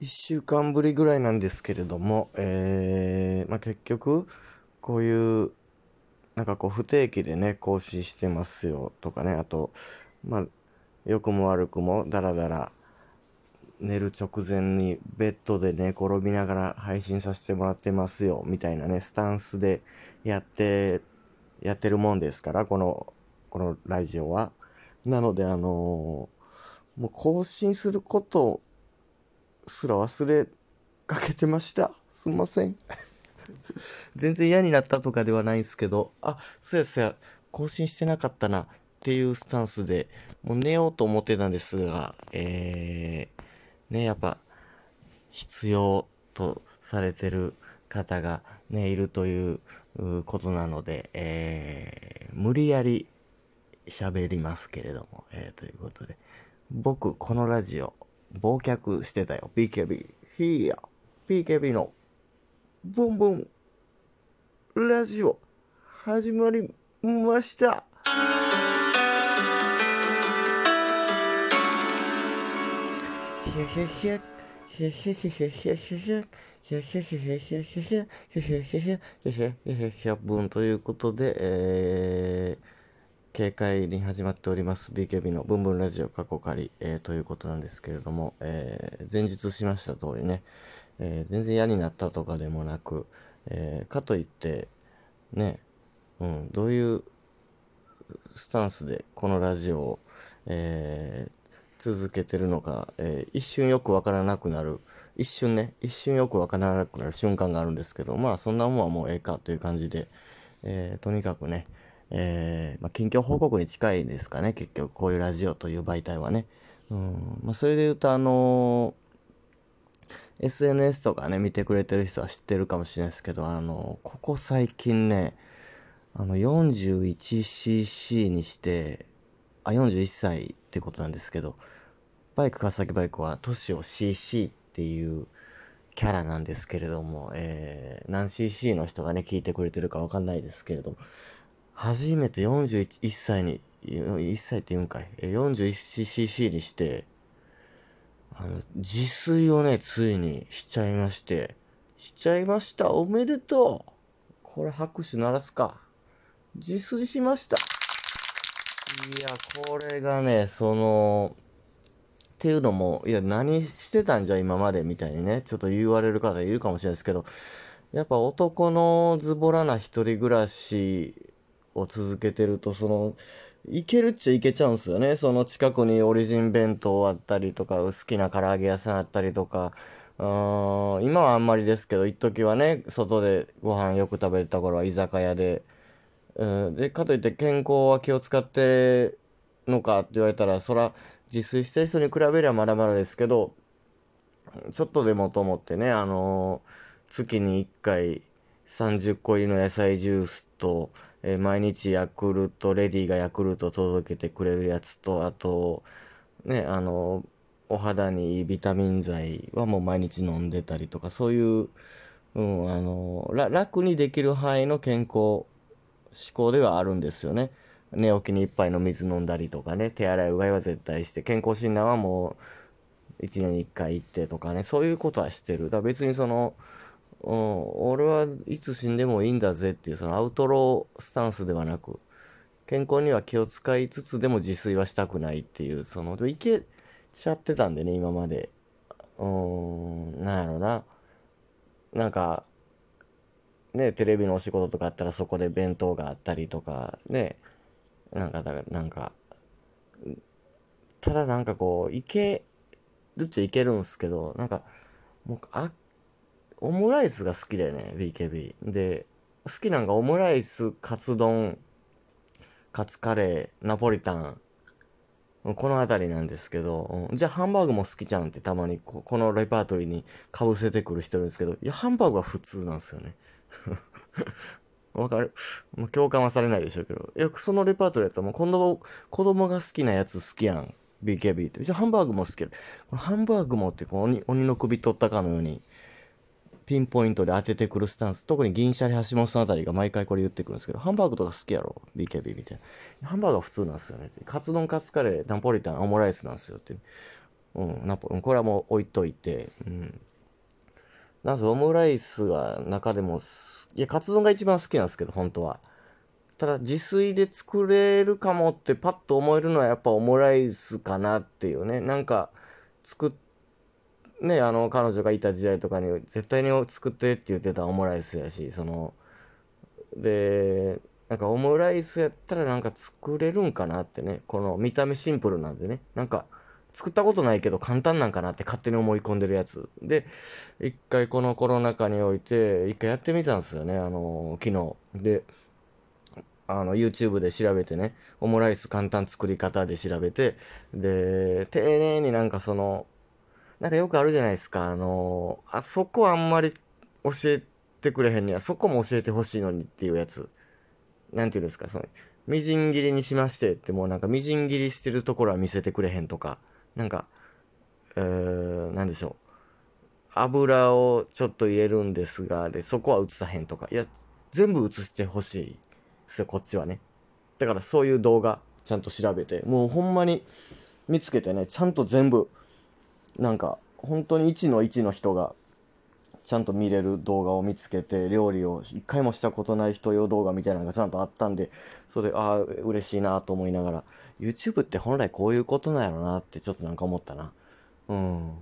1週間ぶりぐらいなんですけれども、えーまあ、結局こういうなんかこう不定期でね更新してますよとかねあとまあ良くも悪くもダラダラ寝る直前にベッドで寝転びながら配信させてもらってますよみたいなねスタンスでやってやってるもんですからこのこのラジオは。なのであのー、もう更新することすら忘れかけてました。すんません。全然嫌になったとかではないんですけど、あ、そうやそや、更新してなかったなっていうスタンスで、もう寝ようと思ってたんですが、えー、ね、やっぱ、必要とされてる方がね、いるということなので、えー、無理やり喋りますけれども、えー、ということで、僕、このラジオ、忘却してたよ。BKB。ヒーヤ。BKB の、ブンブン、ラジオ、始まりました。シュシュシュ、シュシュシュシュシュシュシュ、シュシュシュシュシュシュシュ、シュシュシュシュシュシュシュシュシュシェブンということで、えー、軽快に始まっております。BKB のブンブンラジオ過去仮、えー、ということなんですけれども、えー、前日しました通りね、えー、全然嫌になったとかでもなく、えかといってね、うん、どういうスタンスでこのラジオを、え続けてるのか、え一瞬よくわからなくなる。一瞬ね一瞬よくわからなくなる瞬間があるんですけどまあそんなもんはもうええかという感じで、えとにかくねえー、まあ、近況報告に近いですかね、結局、こういうラジオという媒体はね。うん、まあ、それで言うと、あのー、SNS とかね、見てくれてる人は知ってるかもしれないですけど、あのー、ここ最近ね、あの、41cc にして、あ、41歳ってことなんですけど、バイク、川崎バイクは、都市を CC っていうキャラなんですけれども、えー、何 cc の人がね、聞いてくれてるかわかんないですけれども、初めて41歳に、1歳って言うんかい、41cc にして、あの、自炊をね、ついにしちゃいまして、しちゃいました。おめでとう。これ拍手鳴らすか。自炊しました。いや、これがね、その、っていうのも、いや、何してたんじゃ今まで？みたいにね、ちょっと言われる方いるかもしれないですけど、やっぱ男のズボラな一人暮らしを続けてると、その、いけるっちゃいけちゃうんすよね。その近くにオリジン弁当あったりとか、好きな唐揚げ屋さんあったりとか、うん今はあんまりですけど、一時はね、外でご飯よく食べた頃は居酒屋で、うん、で、かといって健康は気を使ってのかって言われたら、そら、自炊してる人に比べりゃまだまだですけど、ちょっとでもと思ってね、あのー、月に1回30個入りの野菜ジュースと、えー、毎日ヤクルト、レディがヤクルト届けてくれるやつと、あと、ね、あの、お肌にいいビタミン剤はもう毎日飲んでたりとか、そういう、うん、あの、楽にできる範囲の健康志向ではあるんですよね。寝起きに一杯の水飲んだりとかね、手洗いうがいは絶対して、健康診断はもう1年に1回行ってとかね、そういうことはしてる。だ別にその、うん、俺はいつ死んでもいいんだぜっていうそのアウトロースタンスではなく、健康には気を使いつつでも自炊はしたくないっていう、その、いけちゃってたんでね、今まで。うん、なんやろな。なんか、ね、テレビのお仕事とかあったらそこで弁当があったりとか、ね、なんか、だから、なんか、ただなんかこう、いけるっちゃいけるんすけど、なんか、もう、あ、オムライスが好きだよね、BKB。で、好きなんかオムライス、カツ丼、カツカレー、ナポリタン、この辺りなんですけど、じゃあハンバーグも好きじゃんってたまにここのレパートリーにかぶせてくる人いるんですけど、いや、ハンバーグは普通なんですよね。わかる？もう共感はされないでしょうけど。いや、そのレパートリーやったらもう子供、子供が好きなやつ好きやん。BKB って。じゃあハンバーグも好きや。ハンバーグもってこう鬼鬼の首取ったかのように、ピンポイントで当ててくるスタンス。特に銀シャリ橋本さんあたりが毎回これ言ってくるんですけど、ハンバーグとか好きやろ ?BKB みたいな。ハンバーグは普通なんですよね。カツ丼、カツカレー、ナポリタン、オムライスなんですよって。うん、ナポこれはもう置いといて、うん。なんせオムライスが中でも、いや、カツ丼が一番好きなんですけど、本当は。ただ、自炊で作れるかもってパッと思えるのはやっぱオムライスかなっていうね。なんか、作って、ね、あの、彼女がいた時代とかに絶対に作ってって言ってたオムライスやし、その、で、なんかオムライスやったらなんか作れるんかなってね。この見た目シンプルなんでね。なんか、作ったことないけど簡単なんかなって勝手に思い込んでるやつ。で、一回このコロナ禍において、一回やってみたんですよね、あの昨日。で、あの、YouTube で調べてね、オムライス簡単作り方で調べて、で、丁寧になんかその、なんかよくあるじゃないですか、あのあそこあんまり教えてくれへんには、そこも教えてほしいのにっていうやつ。なんていうんですか、その、みじん切りにしましてってもうなんかみじん切りしてるところは見せてくれへんとか、なんか、えー、なんでしょう。油をちょっと入れるんですが、で、そこは映さへんとか。いや、全部映してほしいですよ、こっちはね。だからそういう動画、ちゃんと調べて、もうほんまに見つけてね、ちゃんと全部、なんか、本当に1の1の人が、ちゃんと見れる動画を見つけて、料理を一回もしたことない人用動画みたいなのがちゃんとあったんで、それ、ああ、嬉しいなと思いながら、YouTube って本来こういうことなんやろなってちょっとなんか思ったな。うん。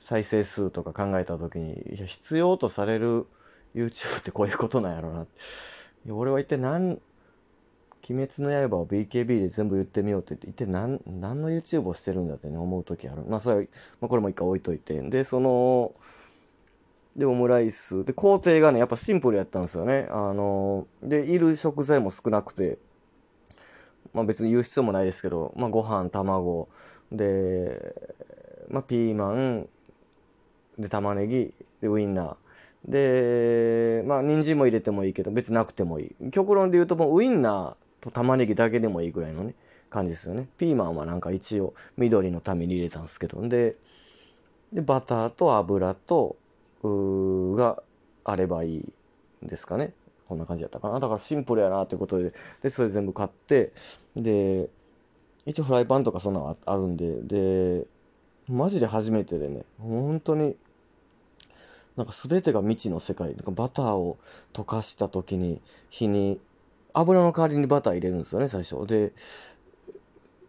再生数とか考えた時に、いや、必要とされる YouTube ってこういうことなんやろなって。俺は一体何、鬼滅の刃を BKB で全部言ってみようって言って、一体何、何の YouTube をしてるんだってね、思う時ある。まあ、それ、まあ、これも一回置いといて。で、その、で、オムライス。で、工程がね、やっぱシンプルやったんですよね。あの、で、いる食材も少なくて、まあ別に言う必要もないですけど、まあご飯、卵、で、まあピーマン、で、玉ねぎ、で、ウインナー。で、まあ人参も入れてもいいけど、別なくてもいい。極論で言うともうウインナーと玉ねぎだけでもいいぐらいのね、感じですよね。ピーマンはなんか一応緑のために入れたんですけど、で、で、バターと油と、があればいいですかね。こんな感じやったかな。だからシンプルやなということで、で、それ全部買って、で、一応フライパンとかそんなのああるんで、で、マジで初めてでね、本当に、なんか全てが未知の世界。なんかバターを溶かした時に、火に、油の代わりにバター入れるんですよね、最初。で、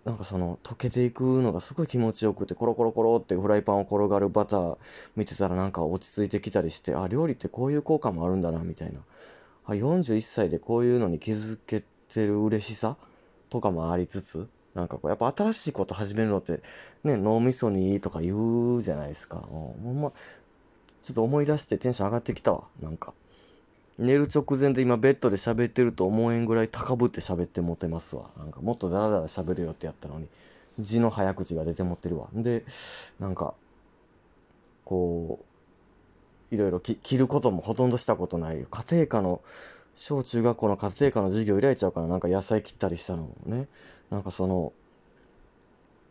なんかその溶けていくのがすごい気持ちよくて、コロコロコロってフライパンを転がるバター見てたらなんか落ち着いてきたりして、あ、料理ってこういう効果もあるんだな、みたいな。あ、41歳でこういうのに気づけてる嬉しさとかもありつつ、なんかこう、やっぱ新しいこと始めるのって、ね、脳みそにいいとか言うじゃないですか。ほんま、ちょっと思い出してテンション上がってきたわ、なんか。寝る直前で今ベッドで喋ってると思えんぐらい高ぶって喋って持てますわ。なんかもっとダラダラ喋るよってやったのに、字の早口が出て持ってるわ。で、なんか、こう、いろいろき切ることもほとんどしたことない。家庭科の、小中学校の家庭科の授業開いちゃうからなんか野菜切ったりしたのもね。なんかその、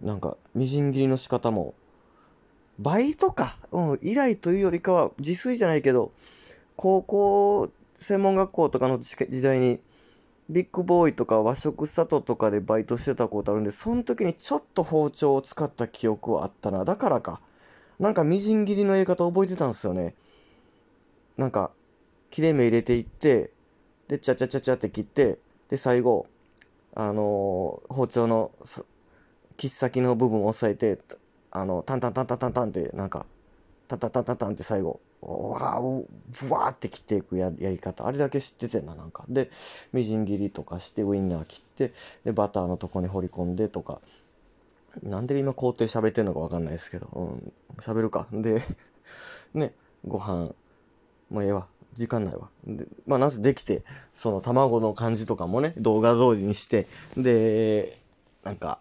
なんか、みじん切りの仕方も、バイトか。うん、依頼というよりかは、自炊じゃないけど、高校、専門学校とかの時代に、ビッグボーイとか和食里とかでバイトしてたことあるんで、その時にちょっと包丁を使った記憶はあったな。だからか。なんかみじん切りのやり方覚えてたんですよね。なんか、切れ目入れていって、で、チャチャチャチャって切って、で、最後、あのー包丁の切っ先の部分を押さえて、あの、タンタンタンタンタンタンって、なんか、タンタタタタンって最後、わー、ブワーって切っていくややり方。あれだけ知っててんな、なんか。で、みじん切りとかして、ウインナー切って、で、バターのとこに放り込んでとか。なんで今工程喋ってんのかわかんないですけど、うん、喋るか。で、ね、ご飯、もうええわ。時間ないわ。で、まあ、なぜできて、その卵の感じとかもね、動画通りにして、で、なんか、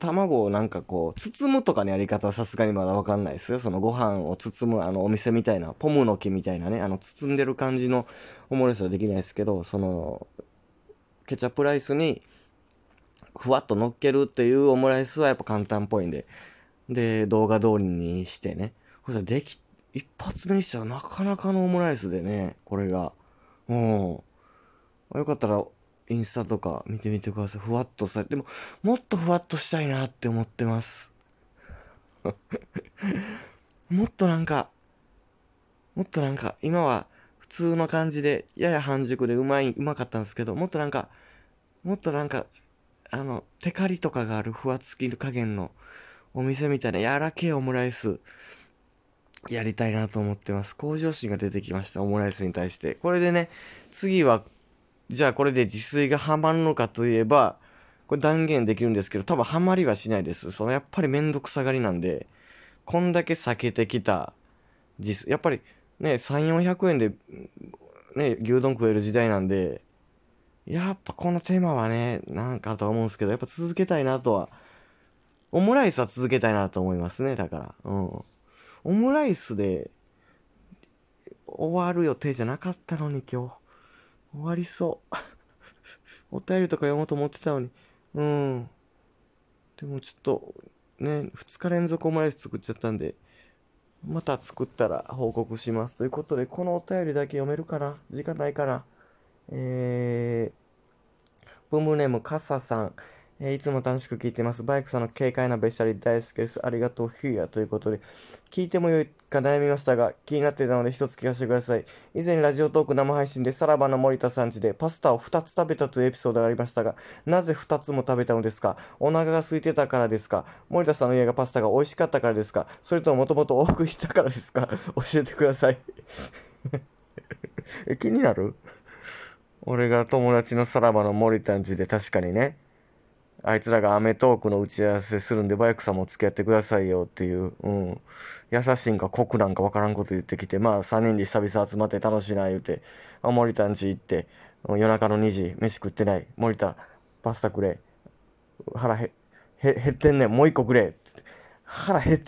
卵をなんかこう、包むとかのやり方はさすがにまだわかんないですよ。そのご飯を包む、あの、お店みたいな、ポムの木みたいなね、あの、包んでる感じのオムライスはできないですけど、その、ケチャップライスに、ふわっと乗っけるっていうオムライスはやっぱ簡単っぽいんで、で、動画通りにしてね。そしたらでき、一発目にしたらなかなかのオムライスでね、これが。うん。よかったら、インスタとか見てみてください。ふわっとされて、も、もっとふわっとしたいなって思ってます。もっとなんか、もっとなんか、今は普通の感じで、やや半熟でうまい、うまかったんですけど、もっとなんか、もっとなんか、あの、テカリとかがあるふわつき加減のお店みたいな柔らけえオムライス、やりたいなと思ってます。向上心が出てきました、オムライスに対して。これでね、次は、じゃあこれで自炊がハマるのかといえば、これ断言できるんですけど、多分ハマりはしないです。そのやっぱりめんどくさがりなんで、こんだけ避けてきた自炊、やっぱりね、3、400円で、ね、牛丼食える時代なんで、やっぱこのテーマはね、なんかとは思うんですけど、やっぱ続けたいなとは、オムライスは続けたいなと思いますね、だから。うん。オムライスで終わる予定じゃなかったのに今日。終わりそう。お便りとか読もうと思ってたのに。うん。でもちょっと、ね、2日連続オムライス作っちゃったんで、また作ったら報告します。ということで、このお便りだけ読めるかな？時間ないかなえー、ブムネーム、カサさん。えー、いつも楽しく聞いてます。バイクさんの軽快なべしゃり大好きです。ありがとう、ヒューヤということで、聞いてもよいか悩みましたが、気になっていたので一つ聞かせてください。以前ラジオトーク生配信でさらばの森田さんちでパスタを2つ食べたというエピソードがありましたが、なぜ2つも食べたのですか？お腹が空いてたからですか？森田さんの家がパスタが美味しかったからですか？それとももともと多く行ったからですか？教えてください え。気になる？俺が友達のさらばの森田んちで確かにね、あいつらがアメトーークの打ち合わせするんで、バイクさんも付き合ってくださいよっていう、うん。優しいんか酷なんか分からんこと言ってきて、まあ3人で久々集まって楽しいな言うて、あ、森田んち行って、夜中の2時、飯食ってない。森田、パスタくれ。腹へ、へ、減ってんねん。もう一個くれ。腹減って